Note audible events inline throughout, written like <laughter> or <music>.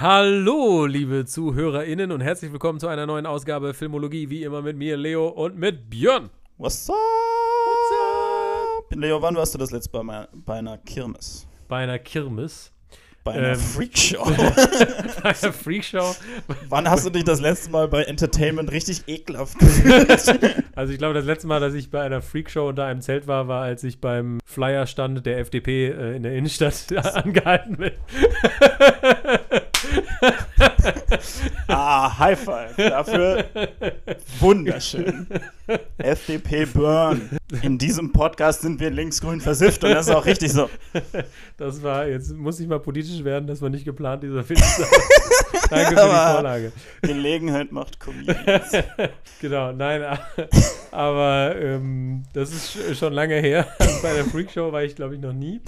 Hallo, liebe ZuhörerInnen und herzlich willkommen zu einer neuen Ausgabe Filmologie, wie immer mit mir, Leo und mit Björn. What's up? Leo, wann warst du das letzte Mal bei, bei einer Kirmes? Bei einer Kirmes. Bei einer Ähm. Freakshow? <laughs> Bei <laughs> einer Freakshow. wann hast du dich das letzte Mal bei Entertainment richtig ekelhaft <laughs> gefühlt? Also ich glaube, das letzte Mal, dass ich bei einer Freakshow unter einem Zelt war, war, als ich beim Flyerstand der FDP äh, in der Innenstadt angehalten bin. Ah, High Five. Dafür wunderschön. FDP Burn. In diesem Podcast sind wir linksgrün versifft und das ist auch richtig so. Das war, jetzt muss ich mal politisch werden, das war nicht geplant, dieser Film. <laughs> Danke für die Vorlage. Gelegenheit macht Comedians. <laughs> Genau, nein, aber ähm, das ist sch- schon lange her. <laughs> Bei der Freakshow war ich, glaube ich, noch nie.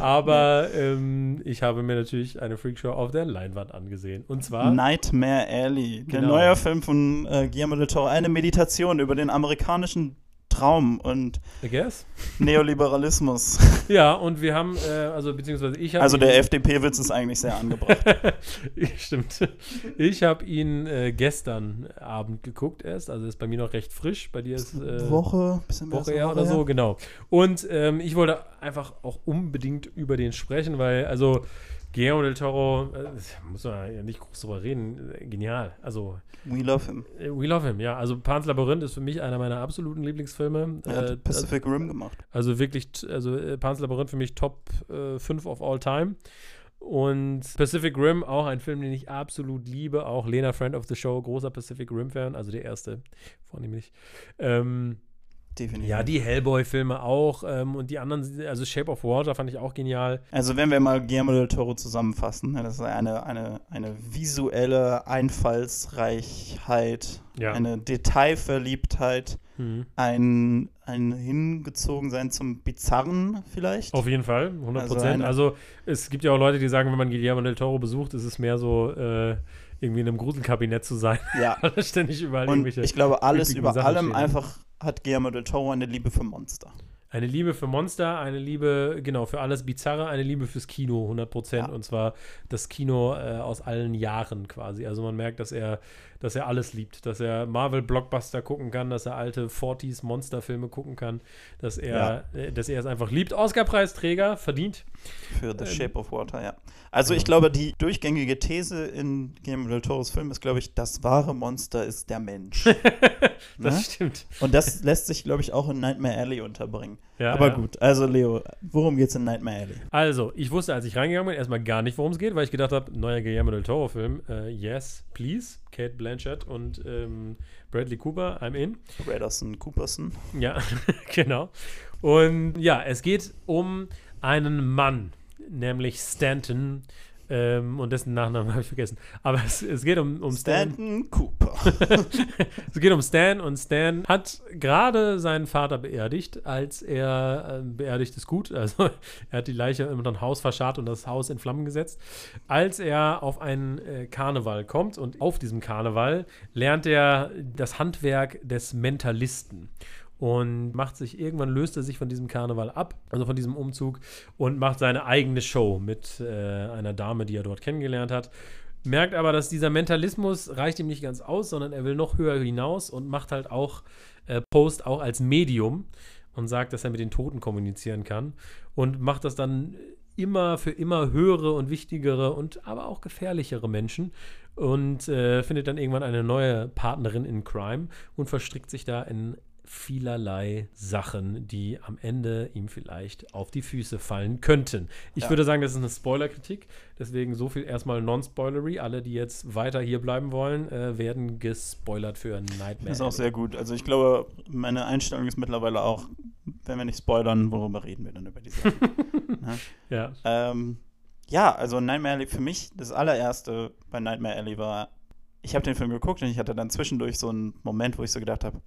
Aber ähm, ich habe mir natürlich eine Freakshow auf der Leinwand angesehen. Und zwar, Nightmare Alley. Der Genau. neue Film von äh, Guillermo del Toro. Eine Meditation über den amerikanischen Traum und I guess. Neoliberalismus. <laughs> Ja, und wir haben, äh, also beziehungsweise ich habe. Also der FDP-Witz ist eigentlich sehr angebracht. <laughs> Stimmt. Ich habe ihn äh, gestern Abend geguckt erst. Also ist bei mir noch recht frisch. Bei dir ist. Äh, Woche, bisschen Woche Woche oder so, her. genau. Und ähm, ich wollte einfach auch unbedingt über den sprechen, weil, also, Guillermo del Toro, äh, muss man ja nicht groß drüber reden, äh, genial. Also, We love him. äh, we love him, ja. Also, Pan's Labyrinth ist für mich einer meiner absoluten Lieblingsfilme. Er hat Äh, Pacific Rim gemacht. also wirklich, also äh, Pan's Labyrinth für mich Top äh, 5 of all time. Und Pacific Rim, auch ein Film, den ich absolut liebe. Auch Lena, Friend of the Show, großer Pacific Rim-Fan, also der erste, vornehmlich. Ähm, Definitiv. ja, die Hellboy-Filme auch ähm, und die anderen, also Shape of Water fand ich auch genial. Also wenn wir mal Guillermo del Toro zusammenfassen, ne, das ist eine, eine, eine visuelle Einfallsreichheit, Ja. eine Detailverliebtheit, Mhm. ein, ein Hingezogensein zum Bizarren vielleicht. Auf jeden Fall, 100 Also Prozent. eine- Also, es gibt ja auch Leute, die sagen, wenn man Guillermo del Toro besucht, ist es mehr so, äh, irgendwie in einem Gruselkabinett zu sein, Ja. <laughs> ständig überall Und irgendwelche. ich glaube, alles über Sachen allem stehen. einfach hat Guillermo del Toro eine Liebe für Monster. Eine Liebe für Monster, eine Liebe, genau, für alles Bizarre, eine Liebe fürs Kino, 100 Prozent. Ja. Und zwar das Kino äh, aus allen Jahren quasi. Also man merkt, dass er, dass er alles liebt. Dass er Marvel-Blockbuster gucken kann, dass er alte 40s-Monsterfilme gucken kann, dass er, äh, dass er es einfach liebt. Oscar-Preisträger, verdient. Für The Ähm, Shape of Water, ja. Also ich glaube, die durchgängige These in Guillermo del Toros Film ist, glaube ich, das wahre Monster ist der Mensch. <laughs> Das Ne? stimmt. Und das lässt sich, glaube ich, auch in Nightmare Alley unterbringen. Ja, Aber ja. gut, also Leo, worum geht's in Nightmare Alley? Also, ich wusste, als ich reingegangen bin, erstmal gar nicht, worum es geht, weil ich gedacht habe, neuer Guillermo del Toro-Film, äh, yes, please, Kate Blanchett und ähm, Bradley Cooper, I'm in. Redderson, Cooperson. Ja, <laughs> genau. Und ja, es geht um einen Mann, nämlich Stanton. Ähm, und dessen Nachnamen habe ich vergessen. Aber es, es geht um, um Stan. Stanton Cooper. <laughs> Es geht um Stan und Stan hat gerade seinen Vater beerdigt, als er äh, beerdigt ist gut. Also <laughs> er hat die Leiche unter ein Haus verscharrt und das Haus in Flammen gesetzt. Als er auf einen äh, Karneval kommt und auf diesem Karneval lernt er das Handwerk des Mentalisten und macht sich irgendwann löst er sich von diesem Karneval ab, also von diesem Umzug und macht seine eigene Show mit äh, einer Dame, die er dort kennengelernt hat. Merkt aber, dass dieser Mentalismus reicht ihm nicht ganz aus, sondern er will noch höher hinaus und macht halt auch äh, Post auch als Medium und sagt, dass er mit den Toten kommunizieren kann und macht das dann immer für immer höhere und wichtigere und aber auch gefährlichere Menschen und äh, findet dann irgendwann eine neue Partnerin in Crime und verstrickt sich da in vielerlei Sachen, die am Ende ihm vielleicht auf die Füße fallen könnten. Ich Ja. würde sagen, das ist eine Spoilerkritik, deswegen so viel erstmal non-spoilery. Alle, die jetzt weiter hier bleiben wollen, äh, werden gespoilert für Nightmare. Das ist auch sehr gut. Also ich glaube, meine Einstellung ist mittlerweile auch, wenn wir nicht spoilern, worüber reden wir dann über die Sache? <laughs> ne? Ja. ähm, ja, also Nightmare Alley für mich, das allererste bei Nightmare Alley war, ich habe den Film geguckt und ich hatte dann zwischendurch so einen Moment, wo ich so gedacht habe,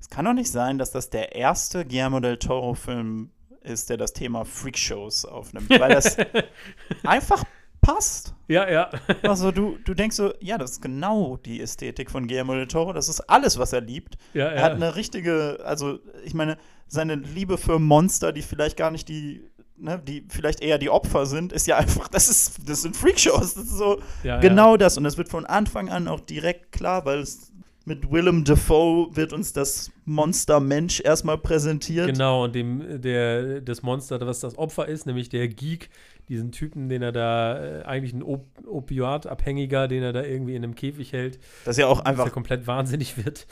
es kann doch nicht sein, dass das der erste Guillermo del Toro-Film ist, der das Thema Freakshows aufnimmt, weil das <laughs> einfach passt. ja, ja. Also du, du denkst so, ja, das ist genau die Ästhetik von Guillermo del Toro, das ist alles, was er liebt. ja, Er hat ja. eine richtige, also ich meine, seine Liebe für Monster, die vielleicht gar nicht die ne, die vielleicht eher die Opfer sind, ist ja einfach, das ist, das sind Freakshows. Das ist so Ja, genau das. Und das wird von Anfang an auch direkt klar, weil es mit Willem Dafoe wird uns das Monster Mensch erstmal präsentiert. Genau, und dem, der, das Monster, was das Opfer ist, nämlich der Geek, diesen Typen, den er da, äh, eigentlich ein Op Opioid-Abhängiger, den er da irgendwie in einem Käfig hält, Das ist ja auch dass einfach er komplett wahnsinnig wird.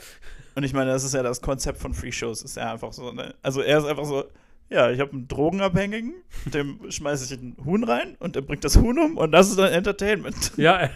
Und ich meine, das ist ja das Konzept von Free Shows. Ist ja einfach so. Ne? Also er ist einfach so, ja, ich habe einen Drogenabhängigen, dem schmeiße ich ein Huhn rein und der bringt das Huhn um und das ist dann Entertainment. Ja,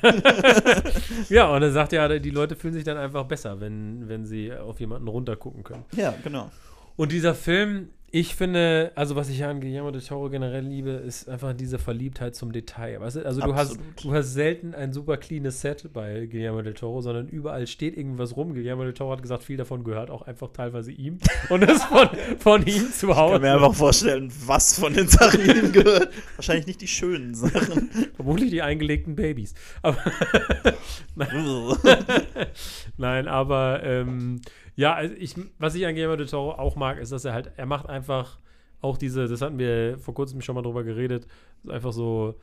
<laughs> ja, und er sagt ja, die Leute fühlen sich dann einfach besser, wenn, wenn sie auf jemanden runtergucken können. Ja, genau. Und dieser Film, ich finde, also was ich ja an Guillermo del Toro generell liebe, ist einfach diese Verliebtheit zum Detail. Weißt du? Also du hast, du hast selten ein super cleanes Set bei Guillermo del Toro, sondern überall steht irgendwas rum. Guillermo del Toro hat gesagt, viel davon gehört auch einfach teilweise ihm <laughs> und ist von, von ihm zu Ich kann Hause. mir einfach vorstellen, was von den Sachen ihm gehört. Wahrscheinlich nicht die schönen Sachen. Vermutlich die eingelegten Babys. Aber <laughs> <laughs> Nein, aber ähm, ja, also ich, was ich an Guillermo del Toro auch mag, ist, dass er halt, er macht einfach auch diese, das hatten wir vor kurzem schon mal drüber geredet, einfach so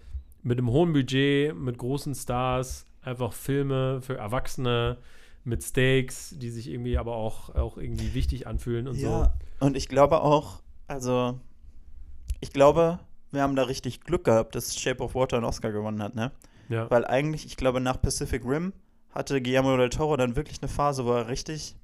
mit einem hohen Budget, mit großen Stars, einfach Filme für Erwachsene mit Stakes, die sich irgendwie aber auch, auch irgendwie wichtig anfühlen und ja, und ich glaube auch, also, ich glaube, wir haben da richtig Glück gehabt, dass Shape of Water einen Oscar gewonnen hat, ne? so. Ja. Weil eigentlich, ich glaube, nach Pacific Rim hatte Guillermo del Toro dann wirklich eine Phase, wo er richtig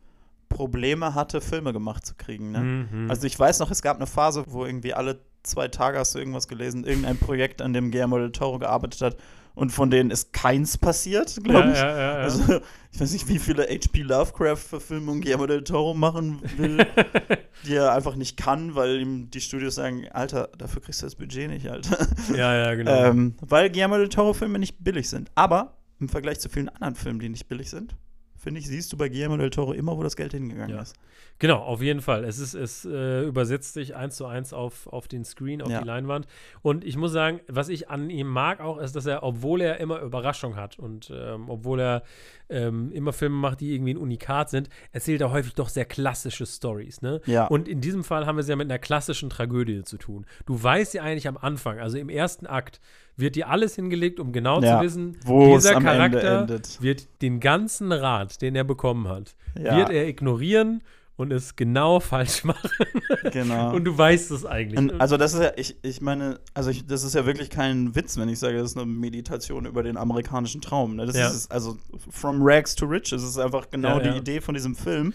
Probleme hatte, Filme gemacht zu kriegen. Ne? Mhm. Also ich weiß noch, es gab eine Phase, wo irgendwie alle zwei Tage hast du irgendwas gelesen, irgendein Projekt, an dem Guillermo del Toro gearbeitet hat und von denen ist keins passiert, glaube ich. ja, ja, ja. Also ich weiß nicht, wie viele H.P. Lovecraft-Verfilmungen Guillermo del Toro machen will, <laughs> die er einfach nicht kann, weil ihm die Studios sagen, Alter, dafür kriegst du das Budget nicht, Alter. ja, ja, genau. Ähm, weil Guillermo del Toro-Filme nicht billig sind. Aber im Vergleich zu vielen anderen Filmen, die nicht billig sind, finde ich, siehst du bei Guillermo del Toro immer, wo das Geld hingegangen Ja. ist. Genau, auf jeden Fall. Es, ist, es äh, übersetzt sich eins zu eins auf, auf den Screen, auf Ja. die Leinwand. Und ich muss sagen, was ich an ihm mag auch, ist, dass er, obwohl er immer Überraschung hat und ähm, obwohl er ähm, immer Filme macht, die irgendwie ein Unikat sind, erzählt er häufig doch sehr klassische Stories. Ne? Ja. Und in diesem Fall haben wir es ja mit einer klassischen Tragödie zu tun. Du weißt ja eigentlich am Anfang, also im ersten Akt, wird dir alles hingelegt, um genau Ja, zu wissen, wo es dieser Charakter wird den ganzen Rat, den er bekommen hat, Ja. wird er ignorieren und es genau <laughs> falsch machen. Genau. Und du weißt es eigentlich. Und also das ist ja, ich, ich meine, also ich, das ist ja wirklich kein Witz, wenn ich sage, das ist eine Meditation über den amerikanischen Traum. Ne? Das Ja. ist also from rags to riches ist einfach genau Ja, die. Idee von diesem Film.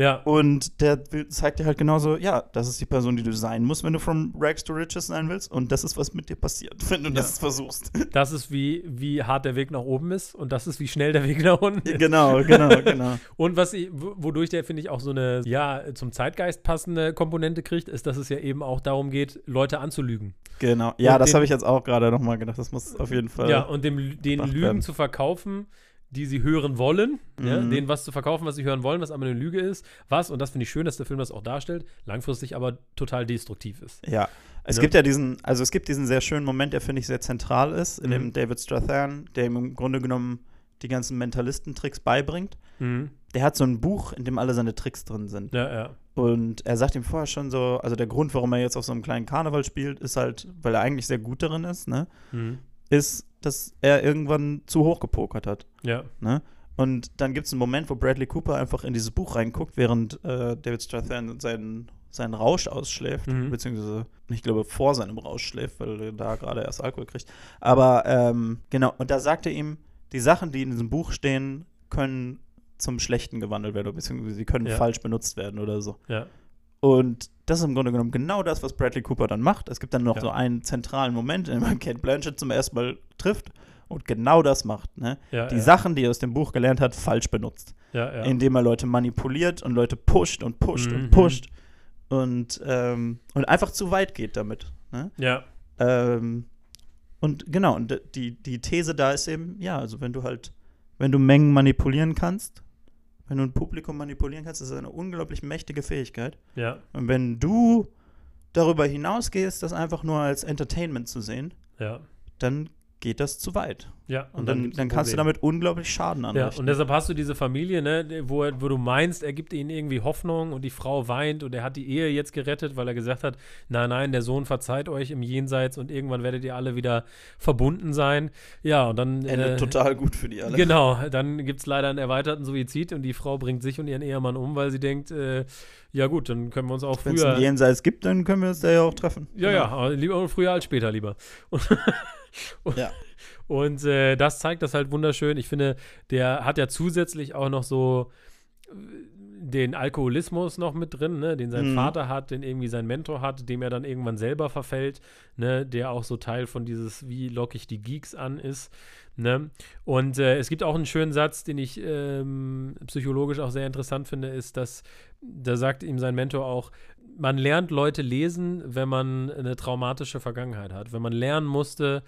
Ja, Und der zeigt dir halt genauso, ja, das ist die Person, die du sein musst, wenn du from rags to riches sein willst. Und das ist, was mit dir passiert, <laughs> wenn du das versuchst. das ist wie, wie hart der Weg nach oben ist und das ist, wie schnell der Weg nach unten ist. genau, genau, genau. <laughs> Und was ich, wodurch der, finde ich, auch so eine, ja, zum Zeitgeist passende Komponente kriegt, ist, dass es ja eben auch darum geht, Leute anzulügen. Genau. Ja, Und das habe ich jetzt auch gerade nochmal gedacht. Das muss auf jeden Fall. Ja, und dem, den Lügen werden. zu verkaufen, die sie hören wollen, ja, Mhm. denen was zu verkaufen, was sie hören wollen, was aber eine Lüge ist, was, und das finde ich schön, dass der Film das auch darstellt, langfristig aber total destruktiv ist. Ja, es Ne? gibt ja diesen, also es gibt diesen sehr schönen Moment, der finde ich sehr zentral ist, in Mhm. dem David Strathairn, der ihm im Grunde genommen die ganzen Mentalistentricks beibringt. Mhm. Der hat so ein Buch, in dem alle seine Tricks drin sind. Ja, ja. Und er sagt ihm vorher schon so, also der Grund, warum er jetzt auf so einem kleinen Karneval spielt, ist halt, weil er eigentlich sehr gut darin ist, ne? Mhm. Ist, dass er irgendwann zu hoch gepokert hat. Ja. Ne? Und dann gibt es einen Moment, wo Bradley Cooper einfach in dieses Buch reinguckt, während äh, David Strathairn seinen, seinen Rausch ausschläft, Mhm. beziehungsweise ich glaube vor seinem Rausch schläft, weil er da gerade erst Alkohol kriegt. Aber ähm, genau, und da sagt er ihm, die Sachen, die in diesem Buch stehen, können zum Schlechten gewandelt werden, beziehungsweise sie können Ja. falsch benutzt werden oder so. Ja. Und das ist im Grunde genommen genau das, was Bradley Cooper dann macht. Es gibt dann noch Ja. so einen zentralen Moment, in dem man Kate Blanchett zum ersten Mal trifft und genau das macht. Ne? Ja, die ja. Sachen, die er aus dem Buch gelernt hat, falsch benutzt. Indem er Leute manipuliert und Leute pusht und pusht Mhm. und pusht und, ähm, und einfach zu weit geht damit. Ne? ja. Ähm, und genau, und die, die These da ist eben, ja, also wenn du halt, wenn du Mengen manipulieren kannst, wenn du ein Publikum manipulieren kannst, ist das eine unglaublich mächtige Fähigkeit. Ja. Und wenn du darüber hinausgehst, das einfach nur als Entertainment zu sehen, Ja. dann geht das zu weit. Ja, Und, dann, gibt's dann ein kannst du damit unglaublich Schaden Ja, anrichten. und deshalb hast du diese Familie, ne, wo, wo du meinst, er gibt ihnen irgendwie Hoffnung und die Frau weint und er hat die Ehe jetzt gerettet, weil er gesagt hat, nein, nein, der Sohn verzeiht euch im Jenseits und irgendwann werdet ihr alle wieder verbunden sein. Ja, und dann Endet äh, total gut für die alle. Genau, dann gibt es leider einen erweiterten Suizid und die Frau bringt sich und ihren Ehemann um, weil sie denkt, äh, ja gut, dann können wir uns auch Wenn es früher. ein Jenseits gibt, dann können wir uns da ja auch treffen. Ja, Genau. ja, lieber früher als später lieber. Und, <laughs> und, Ja. Und äh, das zeigt das halt wunderschön. Ich finde, der hat ja zusätzlich auch noch so äh, den Alkoholismus noch mit drin, ne, den sein Mhm. Vater hat, den irgendwie sein Mentor hat, dem er dann irgendwann selber verfällt, ne, der auch so Teil von dieses, wie lock ich die Geeks an ist. Ne? Und äh, es gibt auch einen schönen Satz, den ich ähm, psychologisch auch sehr interessant finde, ist, dass da sagt ihm sein Mentor auch, man lernt Leute lesen, wenn man eine traumatische Vergangenheit hat. Wenn man lernen musste,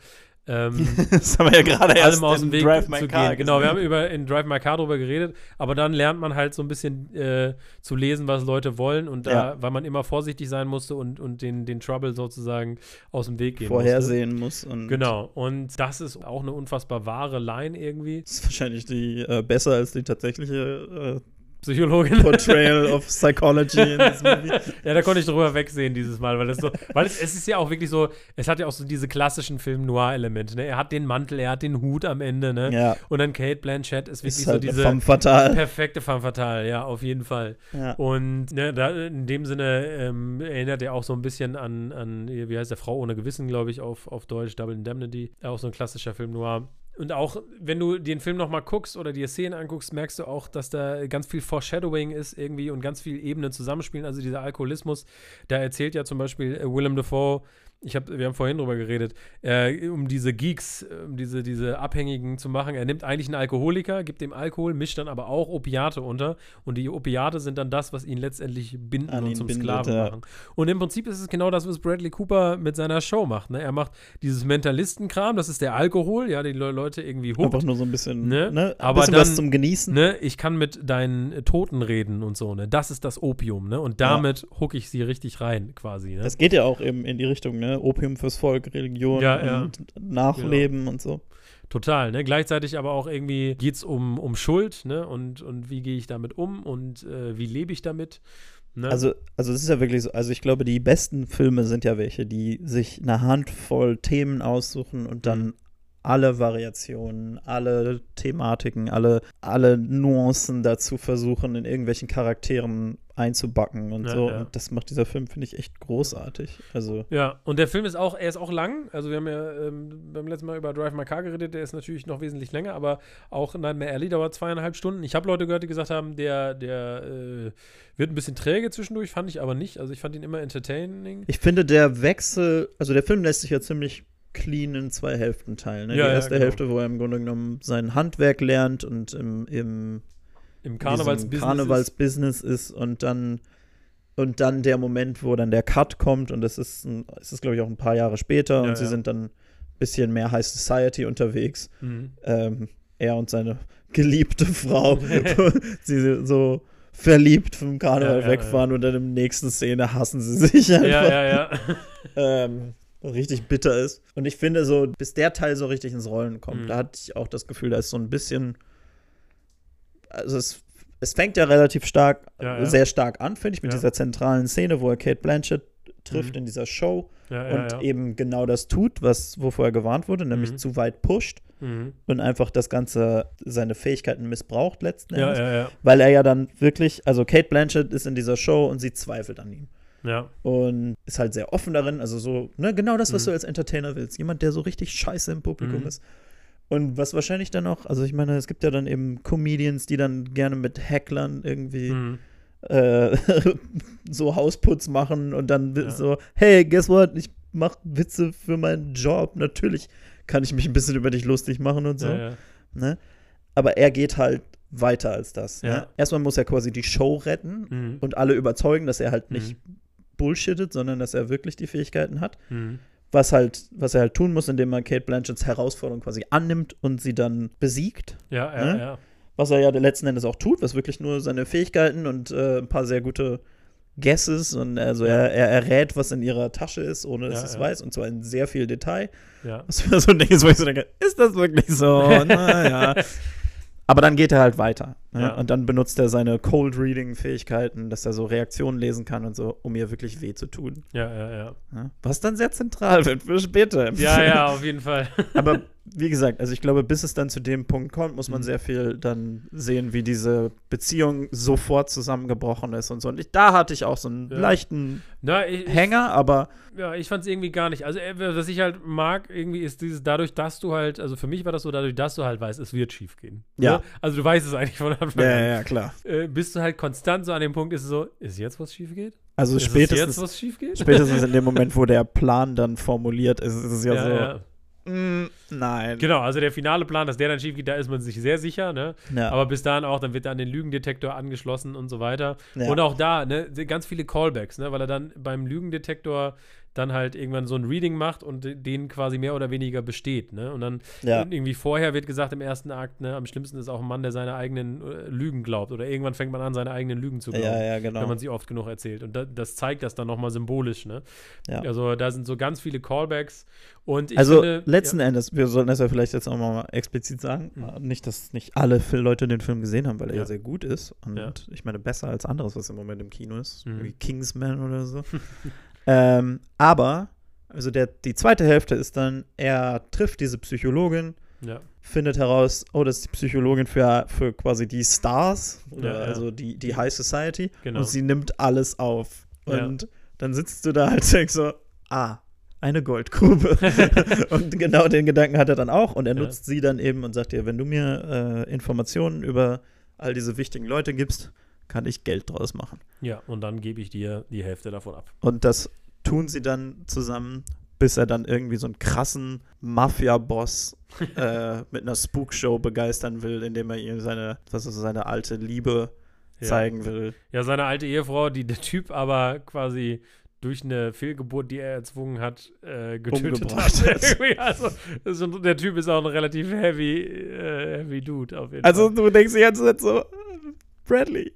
ähm, <laughs> Das haben wir ja gerade erst allem aus dem in Weg Drive My zu Car gehen. Genau, wir haben über in Drive My Car drüber geredet, aber dann lernt man halt so ein bisschen äh, zu lesen, was Leute wollen und da, Ja. weil man immer vorsichtig sein musste und, und den, den Trouble sozusagen aus dem Weg gehen musste. vorhersehen muss. Und Genau, und das ist auch eine unfassbar wahre Line irgendwie. Das ist wahrscheinlich die äh, besser als die tatsächliche Psychologin. Portrayal of Psychology in diesem <laughs> Movie. Ja, da konnte ich drüber wegsehen dieses Mal, weil es so, weil es, es ist ja auch wirklich so, es hat ja auch so diese klassischen Film-Noir-Elemente, ne? Er hat den Mantel, er hat den Hut am Ende, ne? Ja, Und dann Kate Blanchett ist wirklich ist halt so diese femme fatale. perfekte femme fatale, ja, auf jeden Fall. Ja. Und ne, da, in dem Sinne ähm, erinnert er auch so ein bisschen an, an, wie heißt der, Frau ohne Gewissen, glaube ich, auf, auf Deutsch, Double Indemnity. Auch so ein klassischer Film noir. Und auch, wenn du den Film nochmal guckst oder dir Szenen anguckst, merkst du auch, dass da ganz viel Foreshadowing ist irgendwie und ganz viel Ebenen zusammenspielen. Also dieser Alkoholismus, da erzählt ja zum Beispiel äh, Willem Dafoe, ich hab, wir haben vorhin drüber geredet, äh, um diese Geeks, äh, um diese, diese Abhängigen zu machen. Er nimmt eigentlich einen Alkoholiker, gibt dem Alkohol, mischt dann aber auch Opiate unter. Und die Opiate sind dann das, was ihn letztendlich binden An und zum bindet, Sklaven ja. machen. Und im Prinzip ist es genau das, was Bradley Cooper mit seiner Show macht. Ne? Er macht dieses Mentalistenkram, das ist der Alkohol, ja, die Le Leute irgendwie Einfach huckt. nur so ein bisschen, Ne? ne? Ein Aber bisschen was dann- zum Genießen. Ne, ich kann mit deinen Toten reden und so, ne? Das ist das Opium, ne? Und damit huck ich sie richtig rein, quasi, ne? Das geht ja auch eben in die Richtung, ne? Opium fürs Volk, Religion Ja, ja. und Nachleben und so. Total, ne? Gleichzeitig aber auch irgendwie geht es um, um Schuld, ne? Und, und wie gehe ich damit um und äh, wie lebe ich damit? Ne? Also, also es ist ja wirklich so, also ich glaube, die besten Filme sind ja welche, die sich eine Handvoll Themen aussuchen und dann Mhm. alle Variationen, alle Thematiken, alle, alle Nuancen dazu versuchen, in irgendwelchen Charakteren einzubacken und Ja, so. ja. Und das macht dieser Film, finde ich, echt großartig. Also, Ja, und der Film ist auch, er ist auch lang. Also wir haben ja ähm, beim letzten Mal über Drive My Car geredet, der ist natürlich noch wesentlich länger, aber auch Nightmare Alley dauert zweieinhalb Stunden. Ich habe Leute gehört, die gesagt haben, der, der äh, wird ein bisschen träge zwischendurch, fand ich aber nicht. Also ich fand ihn immer entertaining. ich finde, der Wechsel, also der Film lässt sich ja ziemlich clean in zwei Hälften teilen. Ne? Ja, die ja, erste genau. Hälfte, wo er im Grunde genommen sein Handwerk lernt und im, im Im Karnevalsbusiness. ist- Karnevalsbusiness ist und dann und dann der Moment, wo dann der Cut kommt und es ist, ein- es ist glaube ich auch ein paar Jahre später Ja, und sie ja. sind dann ein bisschen mehr High Society unterwegs. Mhm. Ähm, er und seine geliebte Frau, <laughs> sie so verliebt vom Karneval ja, wegfahren und dann im nächsten Szene hassen sie <laughs> sich einfach. Ja, ja, ja. <laughs> Ähm, richtig bitter ist. Und ich finde so, bis der Teil so richtig ins Rollen kommt, Mhm. da hatte ich auch das Gefühl, da ist so ein bisschen, also es, es fängt ja relativ stark, Ja, ja. sehr stark an, finde ich, mit Ja. dieser zentralen Szene, wo er Kate Blanchett trifft Mhm. in dieser Show und eben genau das tut, was wovor er gewarnt wurde, nämlich Mhm. zu weit pusht Mhm. und einfach das Ganze, seine Fähigkeiten missbraucht letzten Endes. Weil er ja dann wirklich, also Kate Blanchett ist in dieser Show und sie zweifelt an ihm Ja, und ist halt sehr offen darin. Also so, ne, genau das, was Mhm. du als Entertainer willst. Jemand, der so richtig scheiße im Publikum Mhm. ist. Und was wahrscheinlich dann auch, also ich meine, es gibt ja dann eben Comedians, die dann gerne mit Hacklern irgendwie mhm. äh, <laughs> so Hausputz machen und dann Ja. so, hey, guess what? Ich mach Witze für meinen Job. Natürlich kann ich mich ein bisschen über dich lustig machen und so. ja, ja. Ne? Aber er geht halt weiter als das. Ja. Ne? Erstmal muss er quasi die Show retten Mhm. und alle überzeugen, dass er halt nicht Mhm. bullshittet, sondern dass er wirklich die Fähigkeiten hat. Mhm. Was halt, was er halt tun muss, indem er Kate Blanchetts Herausforderung quasi annimmt und sie dann besiegt. Ja, ja, Ne? ja. Was er ja letzten Endes auch tut, was wirklich nur seine Fähigkeiten und äh, ein paar sehr gute Guesses und also er, er errät, was in ihrer Tasche ist, ohne dass Ja, es ja. weiß und zwar in sehr viel Detail. Ja. Was mir so ein Ding ist, wo ich so denke, ist das wirklich so? <laughs> naja. Aber dann geht er halt weiter. Ne? Ja. Und dann benutzt er seine Cold-Reading-Fähigkeiten, dass er so Reaktionen lesen kann und so, um ihr wirklich weh zu tun. Ja, ja, ja. Ne? Was dann sehr zentral wird für später. im Ja, ja, auf jeden Fall. <laughs> Aber wie gesagt, also ich glaube, bis es dann zu dem Punkt kommt, muss man Mhm. sehr viel dann sehen, wie diese Beziehung sofort zusammengebrochen ist und so. Und ich, da hatte ich auch so einen Ja. leichten Na, ich, Hänger, aber ja, ich fand es irgendwie gar nicht. Also, äh, was ich halt mag, irgendwie ist dieses, dadurch, dass du halt, also für mich war das so, dadurch, dass du halt weißt, es wird schief gehen. Ja. Ne? Also, du weißt es eigentlich von Anfang an. ja, klar. Äh, bist du halt konstant so an dem Punkt, ist es so, ist jetzt was schief geht? Also Ist es spätestens, jetzt was schief geht? spätestens in dem Moment, wo der Plan dann formuliert ist, ist es ja, <laughs> ja, so, ja. mm, nein. Genau, also der finale Plan, dass der dann schief geht, da ist man sich sehr sicher, ne? Ja. Aber bis dahin auch, dann wird er an den Lügendetektor angeschlossen und so weiter. Ja. Und auch da, ne, ganz viele Callbacks, ne, weil er dann beim Lügendetektor dann halt irgendwann so ein Reading macht und den quasi mehr oder weniger besteht, ne? Und dann Ja. irgendwie vorher wird gesagt im ersten Akt, ne, am schlimmsten ist auch ein Mann, der seine eigenen äh, Lügen glaubt. Oder irgendwann fängt man an, seine eigenen Lügen zu glauben. ja, ja, genau. Wenn man sie oft genug erzählt. Und da, das zeigt das dann nochmal symbolisch, ne? Also da sind so ganz viele Callbacks. Und ich also finde, letzten Endes, wir sollten das ja vielleicht jetzt auch mal explizit sagen, Mhm. nicht, dass nicht alle Leute den Film gesehen haben, weil er ja, sehr gut ist und ich meine besser als anderes, was im Moment im Kino ist, Mhm. wie Kingsman oder so. <laughs> ähm, aber also der, die zweite Hälfte ist dann, er trifft diese Psychologin, Ja, findet heraus, oh, das ist die Psychologin für, für quasi die Stars, oder Ja, ja. also die, die High Society. Genau. Und sie nimmt alles auf. Und dann sitzt du da halt und <laughs> denkst so, ah, eine Goldgrube. <laughs> und genau den Gedanken hat er dann auch. Und er Ja. nutzt sie dann eben und sagt ihr, wenn du mir äh, Informationen über all diese wichtigen Leute gibst, kann ich Geld draus machen. ja, und dann gebe ich dir die Hälfte davon ab. Und das tun sie dann zusammen, bis er dann irgendwie so einen krassen Mafia-Boss <laughs> äh, mit einer Spookshow begeistern will, indem er ihm seine, was ist, seine alte Liebe Ja. zeigen will. Ja, seine alte Ehefrau, die der Typ aber quasi durch eine Fehlgeburt, die er erzwungen hat, äh, getötet Umgebracht hat. <laughs> also, das schon- der Typ ist auch ein relativ heavy, äh, heavy Dude auf jeden Also Fall. du denkst dir jetzt so, Bradley,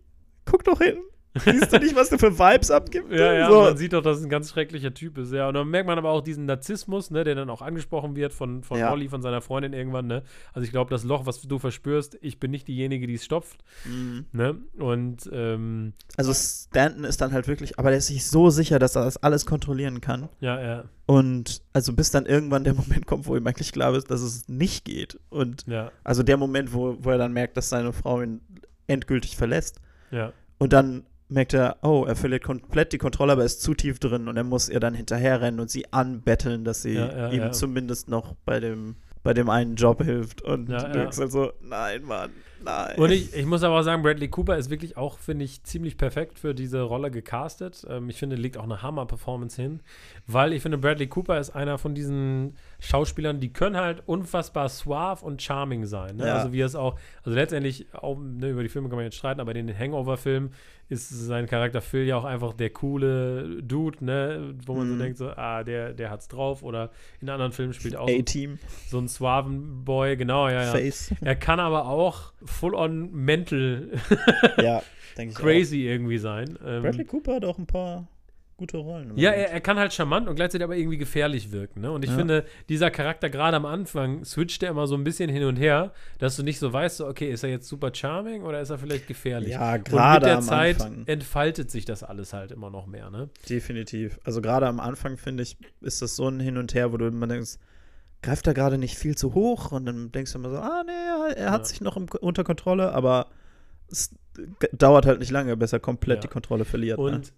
guck doch hin. Siehst du nicht, was du für Vibes abgibst? Ja, ja, so. man sieht doch, dass es ein ganz schrecklicher Typ ist, ja. Und dann merkt man aber auch diesen Narzissmus, ne, der dann auch angesprochen wird von, von Ja. Olli, von seiner Freundin irgendwann, ne. Also ich glaube, das Loch, was du verspürst, ich bin nicht diejenige, die es stopft, Mhm. ne. Und, ähm, Also Stanton ist dann halt wirklich, aber der ist sich so sicher, dass er das alles kontrollieren kann. ja, ja, Und also bis dann irgendwann der <laughs> Moment kommt, wo ihm eigentlich klar ist, dass es nicht geht. Und ja, also der Moment, wo, wo er dann merkt, dass seine Frau ihn endgültig verlässt. ja. Und dann merkt er, oh, er verliert komplett die Kontrolle, aber er ist zu tief drin und er muss ihr dann hinterherrennen und sie anbetteln, dass sie Ja, ja, ihm ja. zumindest noch bei dem, bei dem einen Job hilft. Und du denkst halt so, nein, Mann, nein. Und ich, ich muss aber auch sagen, Bradley Cooper ist wirklich auch, finde ich, ziemlich perfekt für diese Rolle gecastet. Ähm, ich finde, legt auch eine Hammer-Performance hin, weil ich finde, Bradley Cooper ist einer von diesen Schauspielern, die können halt unfassbar suave und charming sein. Ne? Ja. Also wie es auch, also letztendlich, auch, ne, über die Filme kann man jetzt streiten, aber in den Hangover-Filmen ist sein Charakter Phil ja auch einfach der coole Dude, ne? wo man so Mhm. denkt, so, ah, der, der hat's drauf. Oder in anderen Filmen spielt auch so, so ein suaven Boy, genau, ja, ja. Face. Er kann aber auch full-on mental <laughs> ja, <laughs> crazy irgendwie sein. auch. Ähm, Bradley Cooper hat auch ein paar gute Rollen. ja, er, er kann halt charmant und gleichzeitig aber irgendwie gefährlich wirken. Ne? Und ich Ja. finde, dieser Charakter gerade am Anfang switcht er immer so ein bisschen hin und her, dass du nicht so weißt, so, okay, ist er jetzt super charming oder ist er vielleicht gefährlich? Ja, und mit gerade der am Zeit Anfang. entfaltet sich das alles halt immer noch mehr. Ne? Definitiv. Also gerade am Anfang, finde ich, ist das so ein Hin und Her, wo du immer denkst, greift er gerade nicht viel zu hoch? Und dann denkst du immer so, ah, nee, er hat Ja. sich noch im, unter Kontrolle, aber es dauert halt nicht lange, bis er komplett Ja. die Kontrolle verliert. ne? Und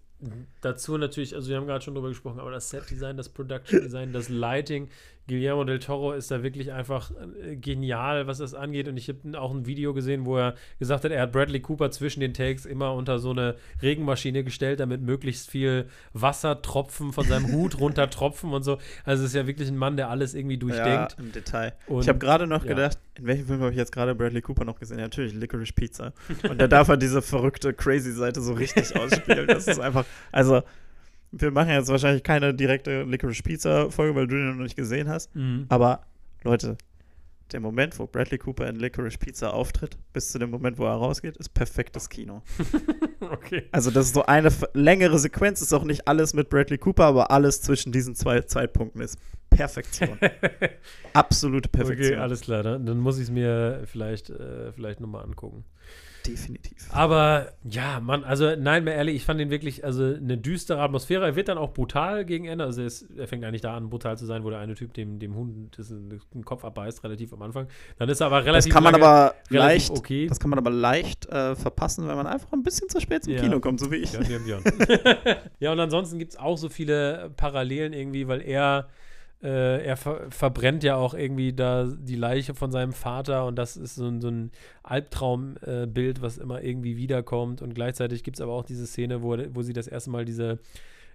dazu natürlich, also wir haben gerade schon drüber gesprochen, aber das Set-Design, das Production-Design, das Lighting, Guillermo del Toro ist da wirklich einfach äh, genial, was das angeht. Und ich habe auch ein Video gesehen, wo er gesagt hat, er hat Bradley Cooper zwischen den Takes immer unter so eine Regenmaschine gestellt, damit möglichst viel Wassertropfen von seinem <laughs> Hut runtertropfen und so. Also es ist ja wirklich ein Mann, der alles irgendwie durchdenkt. Ja, im Detail. Und- ich habe gerade noch ja. gedacht, in welchem Film habe ich jetzt gerade Bradley Cooper noch gesehen? Ja, natürlich, Licorice Pizza. Und da darf er diese verrückte, crazy Seite so richtig <laughs> ausspielen. Das ist einfach, also, wir machen jetzt wahrscheinlich keine direkte Licorice Pizza-Folge, weil du den noch nicht gesehen hast. Mhm. Aber, Leute, der Moment, wo Bradley Cooper in Licorice Pizza auftritt, bis zu dem Moment, wo er rausgeht, ist perfektes Kino. <laughs> okay. Also das ist so eine längere Sequenz, ist auch nicht alles mit Bradley Cooper, aber alles zwischen diesen zwei Zeitpunkten ist Perfektion. <laughs> Absolute Perfektion. Okay, alles klar. Dann, dann muss ich es mir vielleicht, äh, vielleicht nochmal angucken. Definitiv. Aber ja, Mann, also nein, mehr ehrlich, ich fand ihn wirklich, also eine düstere Atmosphäre. Er wird dann auch brutal gegen Ende. Also er, ist, er fängt eigentlich da an, brutal zu sein, wo der eine Typ dem, dem Hund das, den Kopf abbeißt, relativ am Anfang. Dann ist er aber Das relativ kann man lange aber leicht, okay. das kann man aber leicht äh, verpassen, wenn man einfach ein bisschen zu spät zum Ja. Kino kommt, so wie ich. Björn. <laughs> ja, und ansonsten gibt es auch so viele Parallelen irgendwie, weil er, äh, er ver verbrennt ja auch irgendwie da die Leiche von seinem Vater und das ist so ein, so ein Albtraumbild, äh, was immer irgendwie wiederkommt. Und gleichzeitig gibt es aber auch diese Szene, wo, wo sie das erste Mal diese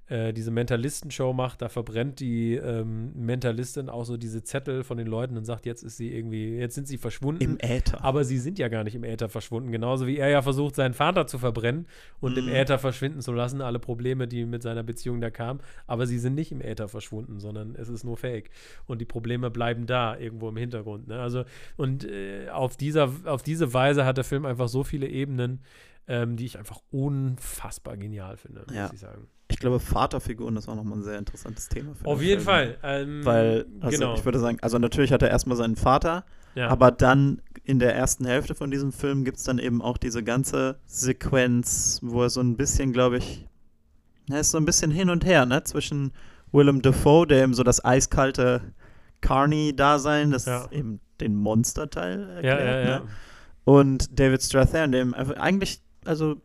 äh, diese Mentalisten-Show macht, da verbrennt die ähm, Mentalistin auch so diese Zettel von den Leuten und sagt, jetzt ist sie irgendwie, jetzt sind sie verschwunden. Im Äther. Aber sie sind ja gar nicht im Äther verschwunden. Genauso wie er ja versucht, seinen Vater zu verbrennen und im Mhm. Äther verschwinden zu lassen, alle Probleme, die mit seiner Beziehung da kamen. Aber sie sind nicht im Äther verschwunden, sondern es ist nur Fake. Und die Probleme bleiben da, irgendwo im Hintergrund. Ne? Also, und äh, auf, dieser, auf diese Weise hat der Film einfach so viele Ebenen, ähm, die ich einfach unfassbar genial finde, Ja. muss ich sagen. Ich glaube, Vaterfiguren ist auch nochmal ein sehr interessantes Thema. Für Auf den jeden Film. Fall. Ähm, Weil, also genau. ich würde sagen, also natürlich hat er erstmal seinen Vater, ja. aber dann in der ersten Hälfte von diesem Film gibt es dann eben auch diese ganze Sequenz, wo er so ein bisschen, glaube ich, er ist so ein bisschen hin und her, ne, zwischen Willem Dafoe, der eben so das eiskalte Carney-Dasein, das Ja. eben den Monster-Teil erklärt, ja, ja. Ne? und David Strathairn, dem eigentlich, also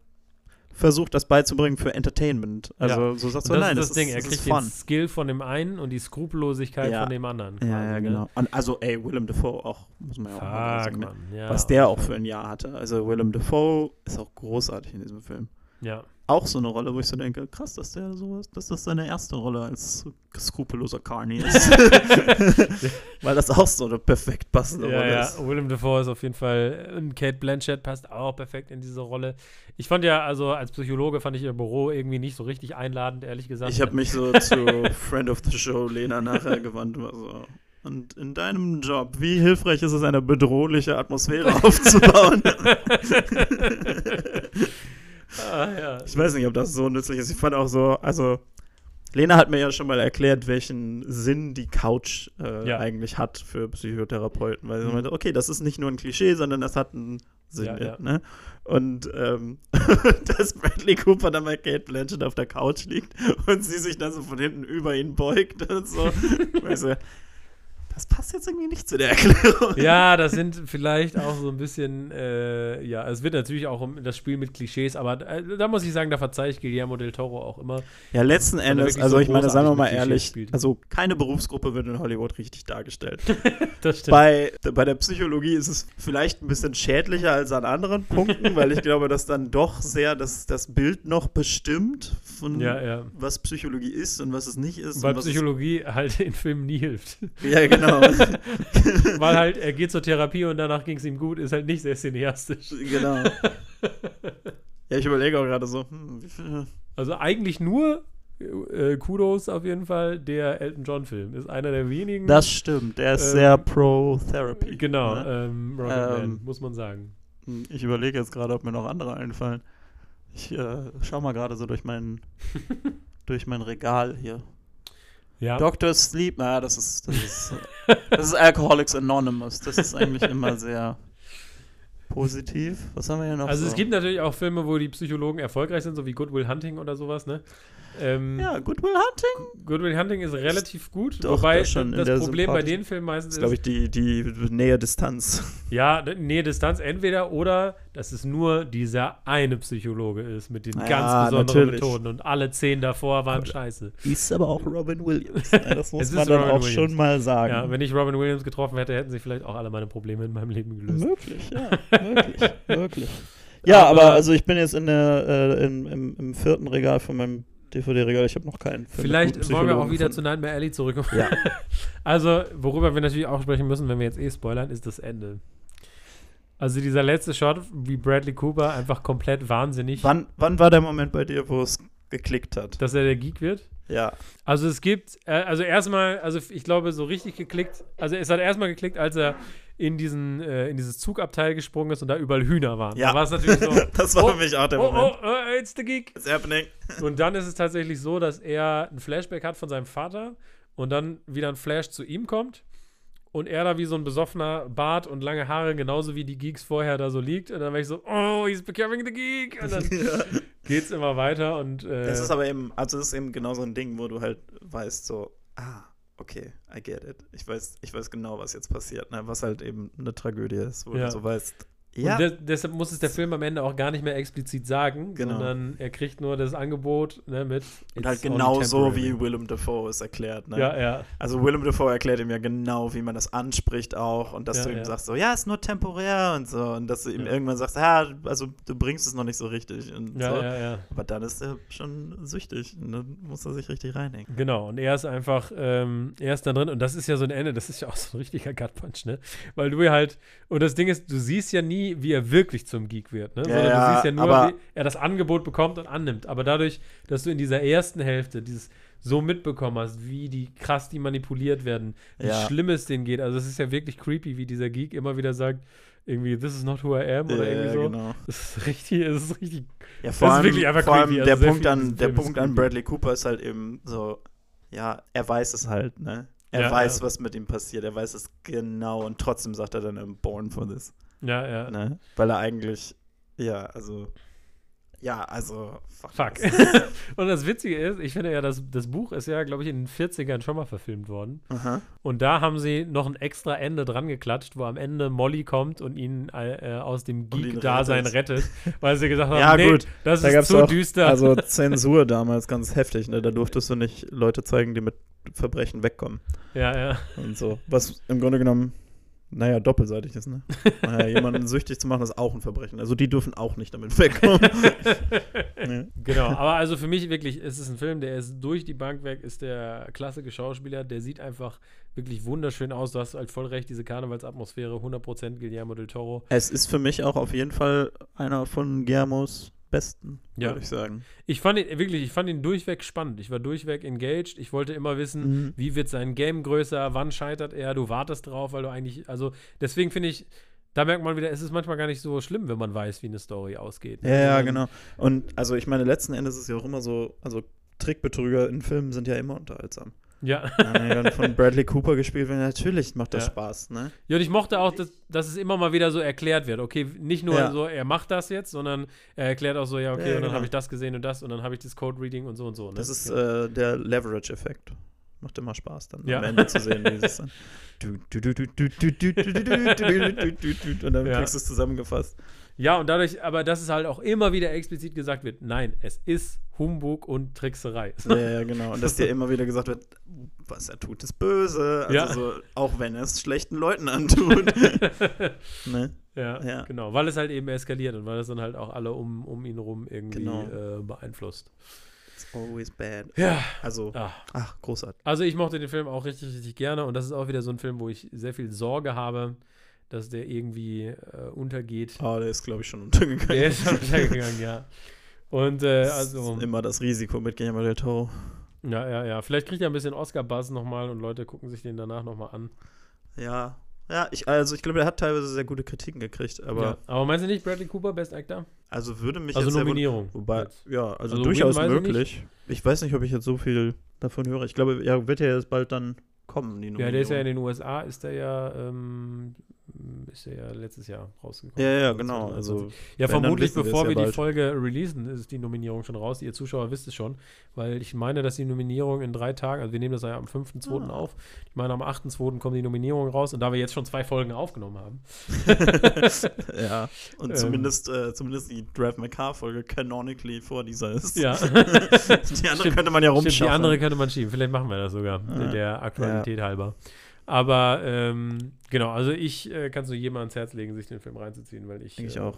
versucht das beizubringen für Entertainment. Also so sagst du, das nein, ist das, Ding. Er das kriegt ist den. Skill von dem einen und die Skrupellosigkeit Ja. von dem anderen. Ja, ja, quasi, genau. Ne? Und also, ey, Willem Dafoe auch, muss man ja auch mal sagen, ne? Mann. Ja, was der auch für ein Jahr hatte. Also Willem Dafoe ist auch großartig in diesem Film. Ja. Auch so eine Rolle, wo ich so denke, krass, dass der sowas, dass das seine erste Rolle als skrupelloser Carney ist. <laughs> <laughs> Weil das auch so eine perfekt passende Ja, Rolle ja, ist. Willem Dafoe ist auf jeden Fall, und Kate Blanchett passt auch perfekt in diese Rolle. Ich fand ja, also als Psychologe fand ich ihr Büro irgendwie nicht so richtig einladend, ehrlich gesagt. Ich habe mich so zu Friend of the Show Lena nachher gewandt. und war So. Und in deinem Job, wie hilfreich ist es, eine bedrohliche Atmosphäre <laughs> aufzubauen? Ah, ja. Ich weiß nicht, ob das so nützlich ist. Ich fand auch so, also Lena hat mir ja schon mal erklärt, welchen Sinn die Couch äh, Ja. eigentlich hat für Psychotherapeuten. Weil sie Mhm. meinte, okay, das ist nicht nur ein Klischee, sondern das hat einen Sinn. Ja, ja. Ne? Und ähm, <laughs> dass Bradley Cooper dann bei Kate Blanchett auf der Couch liegt und sie sich dann so von hinten über ihn beugt und so. <laughs> weißt du, das passt jetzt irgendwie nicht zu der Erklärung. ja, das sind vielleicht auch so ein bisschen, äh, ja, es wird natürlich auch um das Spiel mit Klischees, aber äh, da muss ich sagen, da verzeihe ich Guillermo del Toro auch immer. Ja, letzten Endes, also so ich meine, sagen wir mal ehrlich, spielt. also keine Berufsgruppe wird in Hollywood richtig dargestellt. <laughs> Das stimmt. Bei, bei der Psychologie ist es vielleicht ein bisschen schädlicher als an anderen Punkten, weil ich glaube, dass dann doch sehr das, das Bild noch bestimmt, von ja, ja. was Psychologie ist und was es nicht ist. Weil Psychologie halt in Filmen nie hilft. Ja, genau. <laughs> Weil halt, er geht zur Therapie und danach ging es ihm gut, ist halt nicht sehr cineastisch. genau. <laughs> Ja, ich überlege auch gerade so, hm, Also eigentlich nur äh, Kudos auf jeden Fall, der Elton John-Film. Ist einer der wenigen. Das stimmt, der ist Ähm, sehr pro-Therapy. Genau, Ne? ähm, Rocket Ähm, Man, muss man sagen. Hm, Ich überlege jetzt gerade, ob mir noch andere einfallen. Ich äh, schau mal gerade so durch mein, <laughs> durch mein Regal hier. Ja. Dr. Sleep, na, das ist, das ist, das ist Alcoholics Anonymous. Das ist eigentlich immer sehr positiv. Was haben wir hier noch? Also so? es gibt natürlich auch Filme, wo die Psychologen erfolgreich sind, so wie Good Will Hunting oder sowas, ne? Ähm, Ja, Good Will Hunting. Good Will Hunting ist relativ gut, Doch, wobei das in das Problem bei den Filmen meistens ist, glaube ich, die, die Nähe Distanz. Ja, nee, Distanz entweder oder, dass es nur dieser eine Psychologe ist mit den Ja, ganz besonderen natürlich. Methoden und alle zehn davor waren Aber- scheiße. Ist aber auch Robin Williams. <laughs> Ja, das muss man dann Robin auch Williams. schon mal sagen. Ja, wenn ich Robin Williams getroffen hätte, hätten sich vielleicht auch alle meine Probleme in meinem Leben gelöst. Möglich, ja, <laughs> möglich, möglich. Ja, aber, Aber- also ich bin jetzt in der, äh, im, im, im vierten Regal von meinem DVD-Regal. Ich habe noch keinen. Film Vielleicht wollen wir auch wieder zu gefunden. Nightmare Alley zurückkommen. Ja. <laughs> Also, worüber wir natürlich auch sprechen müssen, wenn wir jetzt eh spoilern, ist das Ende. Also dieser letzte Shot, wie Bradley Cooper einfach komplett wahnsinnig. Wann, wann war der Moment bei dir, wo es geklickt hat. Dass er der Geek wird? Ja. Also es gibt, äh, also erstmal, also ich glaube, so richtig geklickt, also es hat erstmal geklickt, als er in diesen, äh, in dieses Zugabteil gesprungen ist und da überall Hühner waren. Ja. Da war es natürlich so. <laughs> Das war oh, für mich auch der oh, Moment. oh, oh, it's the Geek. It's happening. <laughs> Und dann ist es tatsächlich so, dass er ein Flashback hat von seinem Vater und dann wieder ein Flash zu ihm kommt und er da wie so ein besoffener Bart und lange Haare, genauso wie die Geeks vorher da so liegt. Und dann war ich so, oh, he's becoming the Geek. Und dann <laughs> ja. geht's immer weiter und äh, Das ist aber eben, also das ist eben genau so ein Ding, wo du halt weißt, so, ah, okay, I get it. Ich weiß, ich weiß genau, was jetzt passiert, ne? was halt eben eine Tragödie ist, wo Ja. du so weißt, Und ja, de deshalb muss es der Film am Ende auch gar nicht mehr explizit sagen, Genau. sondern er kriegt nur das Angebot ne, mit. und halt "It's only genau so, temporary." wie Willem Dafoe es erklärt. Ne? Ja, ja. Also Willem Dafoe erklärt ihm ja genau, wie man das anspricht auch und dass Ja, du ihm ja. sagst so, ja, ist nur temporär und so und dass du ihm Ja. irgendwann sagst, ja, also du bringst es noch nicht so richtig und Ja, so. ja, ja. Aber dann ist er schon süchtig und dann muss er sich richtig reinhängen. Genau, und er ist einfach, ähm, er ist da drin und das ist ja so ein Ende, das ist ja auch so ein richtiger Gut-Punch, ne? Weil du halt, und das Ding ist, du siehst ja nie, wie er wirklich zum Geek wird, ne? Ja, Sondern ja, du siehst ja nur, wie er das Angebot bekommt und annimmt. Aber dadurch, dass du in dieser ersten Hälfte dieses so mitbekommen hast, wie die krass die manipuliert werden, wie Ja. schlimm es denen geht. Also es ist ja wirklich creepy, wie dieser Geek immer wieder sagt, irgendwie, this is not who I am oder irgendwie so. genau. Das ist richtig, das ist richtig. Ja, vor allem, wirklich einfach vor allem creepy, also der sehr Punkt, an, der Punkt an. Bradley Cooper ist halt eben so, ja, er weiß es halt, ne? Er Ja, weiß, ja. was mit ihm passiert, er weiß es genau und trotzdem sagt er dann, I'm born for this, Ja, ja. ne? Weil er eigentlich, ja, also, ja, also, Fuck. <laughs> und das Witzige ist, ich finde ja, das, das Buch ist ja, glaube ich, in den 40ern schon mal verfilmt worden. Aha. Und da haben sie noch ein extra Ende dran geklatscht, wo am Ende Molly kommt und ihn äh, aus dem Geek-Dasein rettet. weil sie gesagt <laughs> haben, Ja, nee, gut. das Da ist zu auch- düster. Also <laughs> Zensur damals ganz heftig, ne? Da durftest du nicht Leute zeigen, die mit Verbrechen wegkommen ja, ja. und so. Was im Grunde genommen, naja, doppelseitig ist, ne? Naja, <laughs> jemanden süchtig zu machen, ist auch ein Verbrechen. Also die dürfen auch nicht damit wegkommen. <laughs> nee. Genau, aber also für mich wirklich, es ist ein Film, der ist durch die Bank weg, ist der klassische Schauspieler, der sieht einfach wirklich wunderschön aus. Du hast halt voll recht, diese Karnevalsatmosphäre, 100% Guillermo del Toro. Es ist für mich auch auf jeden Fall einer von Guillermos besten, Ja. würde ich sagen. Ich fand ihn wirklich, ich fand ihn durchweg spannend. Ich war durchweg engaged. Ich wollte immer wissen, Mhm. wie wird sein Game größer, wann scheitert er, du wartest drauf, weil du eigentlich, also deswegen finde ich, da merkt man wieder, es ist manchmal gar nicht so schlimm, wenn man weiß, wie eine Story ausgeht. Ja, ja, man- genau. Und also ich meine, letzten Endes ist es ja auch immer so, also Trickbetrüger in Filmen sind ja immer unterhaltsam. Ja. ja von Bradley Cooper gespielt wird, natürlich macht das ja. Spaß, ne? Ja, und ich mochte auch, dass, dass es immer mal wieder so erklärt wird. Okay, nicht nur ja. so, er macht das jetzt, sondern er erklärt auch so, ja, okay, und dann genau. habe ich das gesehen und das und dann habe ich das Code-Reading und so und so. Ne? Das ist okay. äh, der Leverage-Effekt. Macht immer Spaß, dann am Ende zu sehen, wie es dann. Und dann kriegst du es zusammengefasst. Ja, und dadurch, aber dass es halt auch immer wieder explizit gesagt wird, nein, es ist Humbug und Trickserei. <laughs> Ja, ja, genau. Und dass dir immer wieder gesagt wird, was er tut, ist böse. Also Ja. so, auch wenn er es schlechten Leuten antut. <laughs> ne? Ja, Ja. genau, weil es halt eben eskaliert und weil es dann halt auch alle um, um ihn rum irgendwie Genau. äh, beeinflusst. It's always bad. Ja. Also, Ah. ach, großartig. Also ich mochte den Film auch richtig, richtig gerne und das ist auch wieder so ein Film, wo ich sehr viel Sorge habe, dass der irgendwie äh, untergeht. Oh, der ist, glaube ich, schon untergegangen. Der ist schon untergegangen, ja. Und äh, Das also, ist immer das Risiko mit Guillermo del Toro. ja, ja, ja. Vielleicht kriegt er ein bisschen Oscar-Buzz nochmal und Leute gucken sich den danach nochmal an. Ja. Ja, ich, also ich glaube, der hat teilweise sehr gute Kritiken gekriegt, aber ja. aber meinst du nicht Bradley Cooper, Best Actor? also würde mich Also jetzt Nominierung. Wobei, Jetzt. ja, also, Also durchaus weiß ich möglich. Ich, weiß nicht, ob ich jetzt so viel davon höre. Ich glaube, ja, wird ja jetzt bald dann kommen, die Ja, Nominierung. der ist ja in den USA, ist der ja, ähm, ist ja letztes Jahr rausgekommen. ja, ja, Also genau. 2020. Also, Ja, vermutlich, wissen wir bevor ja wir die. Folge releasen, ist die Nominierung schon raus. Ihr Zuschauer wisst es schon, weil ich meine, dass die Nominierung in drei Tagen, also wir nehmen das ja am 5.2. Ah. auf. Ich meine, am 8.2. kommen die Nominierungen raus und da wir jetzt schon zwei Folgen aufgenommen haben. <laughs> ja. Und Ähm. zumindest, äh, zumindest die Draft McCar-Folge canonically vor dieser ist. Ja. <laughs> die andere Stimmt. könnte man ja rumschauen. die andere könnte man schieben. Vielleicht machen wir das sogar, Ah. der Aktualität halber. Aber ähm, genau, also ich äh, kann es nur jedem ans Herz legen, sich den Film reinzuziehen, weil ich, Denke ich äh, auch.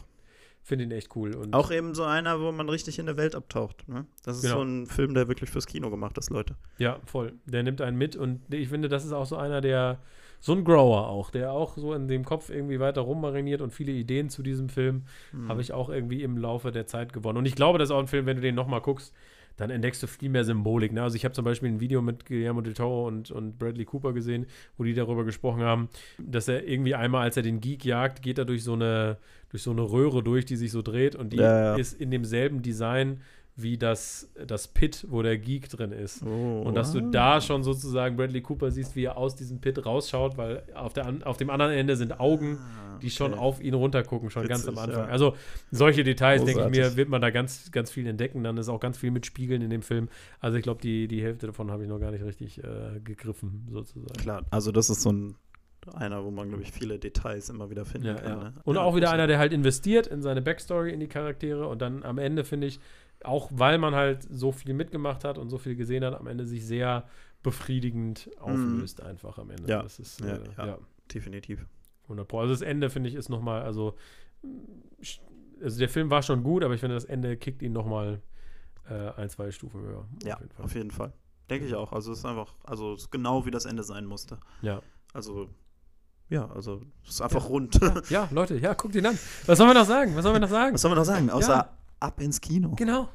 finde ihn echt cool. Und Auch eben so einer, wo man richtig in der Welt abtaucht. Ne? Das ist Genau. so ein Film, der wirklich fürs Kino gemacht ist, Leute. Ja, voll. Der nimmt einen mit und ich finde, das ist auch so einer, der so ein Grower auch, der auch so in dem Kopf irgendwie weiter rummariniert und viele Ideen zu diesem Film Hm. habe ich auch irgendwie im Laufe der Zeit gewonnen. Und ich glaube, das ist auch ein Film, wenn du den nochmal guckst, dann entdeckst du viel mehr Symbolik. Ne? Also ich habe zum Beispiel ein Video mit Guillermo del Toro und, und Bradley Cooper gesehen, wo die darüber gesprochen haben, dass er irgendwie einmal, als er den Geek jagt, geht er durch so eine, durch so eine Röhre durch, die sich so dreht und die Ja, ja. ist in demselben Design wie das, das Pit, wo der Geek drin ist. Oh, Und dass du da schon sozusagen Bradley Cooper siehst, wie er aus diesem Pit rausschaut, weil auf, der, auf dem anderen Ende sind Augen, die schon Ah, okay. auf ihn runtergucken, schon ganz am Witzig, Anfang. ja. Also solche Details, denke ich mir, wird man da ganz, ganz viel entdecken. Dann ist auch ganz viel mit Spiegeln in dem Film. Also ich glaube, die, die Hälfte davon habe ich noch gar nicht richtig äh, gegriffen, sozusagen. Klar, also das ist so ein einer, wo man, glaube ich, viele Details immer wieder finden Ja, kann. ja. Ne? Und Ja, auch wieder einer, der halt investiert in seine Backstory, in die Charaktere und dann am Ende, finde ich, auch weil man halt so viel mitgemacht hat und so viel gesehen hat, am Ende sich sehr befriedigend auflöst, einfach am Ende. Ja. Das ist, Ja, äh, ja. ja. Definitiv. 100 Pro. Also das Ende, finde ich, ist nochmal, also, also der Film war schon gut, aber ich finde, das Ende kickt ihn nochmal äh, ein, zwei Stufen höher. Ja, auf jeden Fall. auf jeden Fall. Denke ich auch. Also es ist einfach, also es ist genau wie das Ende sein musste. Ja. Also, ja, also es ist einfach Ja. rund. ja, Leute, ja, guckt ihn an. Was sollen wir noch sagen? Was sollen wir noch <laughs> sagen? Was soll man noch sagen? Außer Ja. Ab ins Kino. Genau.